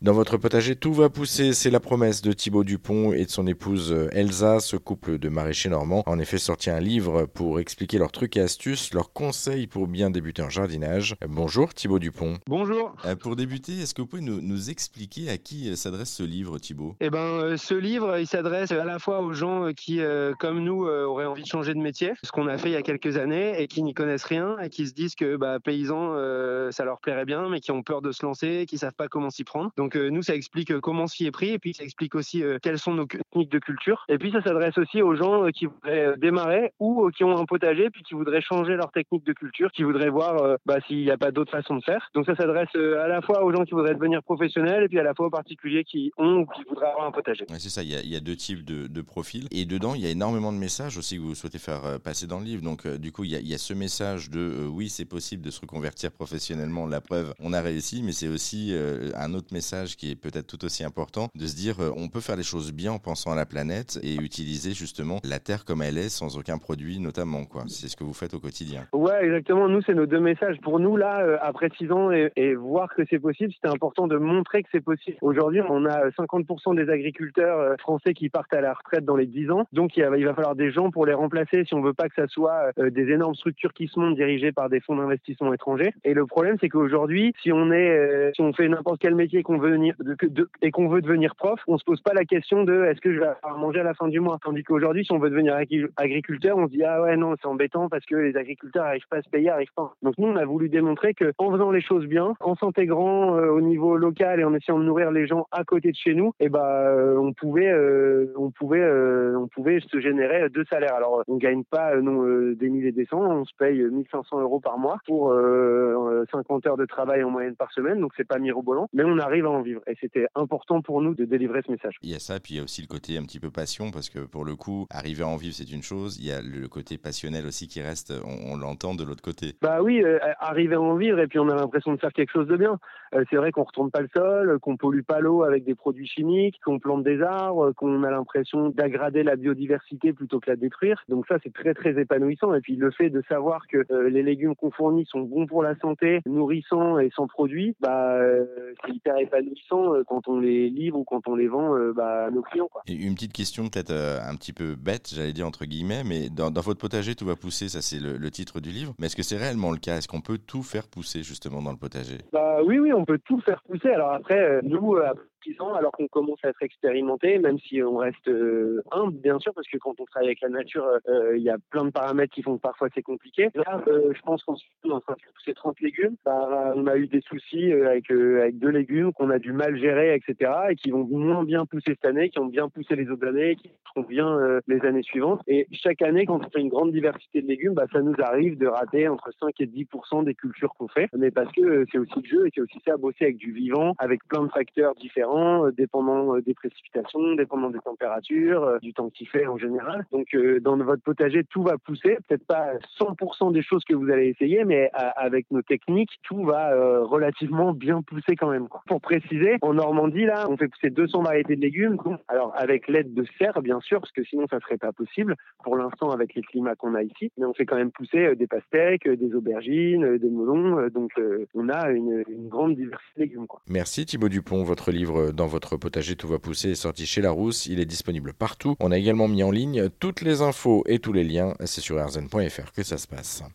Dans votre potager, tout va pousser, c'est la promesse de Thibaut Dupont et de son épouse euh, Elsa. Ce couple de maraîchers normands a en effet sorti un livre pour expliquer leurs trucs et astuces, leurs conseils pour bien débuter en jardinage. Bonjour Thibaut Dupont. Bonjour. Euh, pour débuter, est-ce que vous pouvez nous, expliquer à qui euh, s'adresse ce livre Thibaut? Eh ben, ce livre, il s'adresse à la fois aux gens qui, comme nous, auraient envie de changer de métier, ce qu'on a fait il y a quelques années, et qui n'y connaissent rien, et qui se disent que bah, paysans, ça leur plairait bien, mais qui ont peur de se lancer, qui savent pas comment s'y prendre. Donc euh, nous, ça explique euh, comment s'y est pris et puis ça explique aussi euh, quelles sont nos techniques de culture. Et puis ça s'adresse aussi aux gens qui voudraient démarrer ou qui ont un potager puis qui voudraient changer leur technique de culture, qui voudraient voir bah, s'il n'y a pas d'autre façon de faire. Donc ça s'adresse à la fois aux gens qui voudraient devenir professionnels et puis à la fois aux particuliers qui ont ou qui voudraient avoir un potager. c'est ça, il y, a, deux types de, profils. Et dedans, il y a énormément de messages aussi que vous souhaitez faire passer dans le livre. Donc du coup, il y, a, ce message de oui, c'est possible de se reconvertir professionnellement. La preuve, on a réussi, mais c'est aussi un autre message qui est peut-être tout aussi important, de se dire euh, on peut faire les choses bien en pensant à la planète et utiliser justement la Terre comme elle est sans aucun produit notamment. quoi. C'est ce que vous faites au quotidien. Ouais, exactement. Nous, c'est nos deux messages. Pour nous, là, euh, après six ans et, voir que c'est possible, c'était important de montrer que c'est possible. Aujourd'hui, on a 50% des agriculteurs euh, français qui partent à la retraite dans les 10 ans. Donc, il va, il va falloir des gens pour les remplacer si on veut pas que ça soit des énormes structures qui se montent dirigées par des fonds d'investissement étrangers. Et le problème, c'est qu'aujourd'hui, si on est, si on fait n'importe quel métier qu'on veut et qu'on veut devenir prof, on se pose pas la question de est-ce que je vais avoir manger à la fin du mois? Tandis qu'aujourd'hui, si on veut devenir agriculteur, on se dit ah ouais non c'est embêtant parce que les agriculteurs n'arrivent pas à se payer, n'arrivent pas. Donc nous on a voulu démontrer que en faisant les choses bien, en s'intégrant euh, au niveau local et en essayant de nourrir les gens à côté de chez nous, et eh ben euh, on pouvait euh, on pouvait on pouvait se générer deux salaires. Alors on gagne pas non des milliers et des cents, on se paye 1500 euros par mois pour 50 heures de travail en moyenne par semaine, donc c'est pas mirobolant, mais on arrive à vivre et c'était important pour nous de délivrer ce message. Il y a ça, puis il y a aussi le côté un petit peu passion, parce que pour le coup, arriver à en vivre, c'est une chose. Il y a le côté passionnel aussi qui reste, on, l'entend de l'autre côté. Bah oui, euh, arriver à en vivre, et puis on a l'impression de faire quelque chose de bien. Euh, c'est vrai qu'on retourne pas le sol, qu'on pollue pas l'eau avec des produits chimiques, qu'on plante des arbres, qu'on a l'impression d'aggrader la biodiversité plutôt que la détruire. Donc ça, c'est très très épanouissant. Et puis le fait de savoir que euh, les légumes qu'on fournit sont bons pour la santé, nourrissants et sans produits, bah c'est hyper épanouissant euh, quand on les livre ou quand on les vend euh, bah, à nos clients. Une petite question peut-être euh, un petit peu bête, j'allais dire entre guillemets, mais dans, votre potager tout va pousser, ça c'est le, le, titre du livre. Mais est-ce que c'est réellement le cas? Est-ce qu'on peut tout faire pousser justement dans le potager? Bah oui, oui, on peut tout faire pousser. Alors après, nous, alors qu'on commence à être expérimenté, même si on reste euh, humble, bien sûr, parce que quand on travaille avec la nature, euh, euh, il y a plein de paramètres qui font que parfois c'est compliqué. Là, je pense qu'on dans ces 30 légumes, bah, on a eu des soucis avec, deux légumes qu'on a du mal gérer, etc., et qui vont moins bien pousser cette année, qui ont bien poussé les autres années, qui seront bien les années suivantes. Et chaque année, quand on fait une grande diversité de légumes, bah, ça nous arrive de rater entre 5 et 10 des cultures qu'on fait, mais parce que c'est aussi le jeu et c'est aussi ça, bosser avec du vivant, avec plein de facteurs différents euh, dépendant euh, des précipitations, dépendant des températures, euh, du temps qu'il fait en général. Donc dans votre potager, tout va pousser. Peut-être pas 100% des choses que vous allez essayer, mais avec nos techniques, tout va relativement bien pousser quand même. Pour préciser, en Normandie, là, on fait pousser 200 variétés de légumes. Alors avec l'aide de serre, bien sûr, parce que sinon ça serait pas possible pour l'instant avec les climats qu'on a ici. Mais on fait quand même pousser des pastèques, des aubergines, des melons. Donc on a une, grande diversité de légumes. Merci Thibaut Dupont. Votre livre dans votre potager Tout va pousser est sorti chez Larousse. Il est disponible partout. On a également mis en ligne toutes les infos et tous les liens. C'est sur rzn.fr que ça se passe.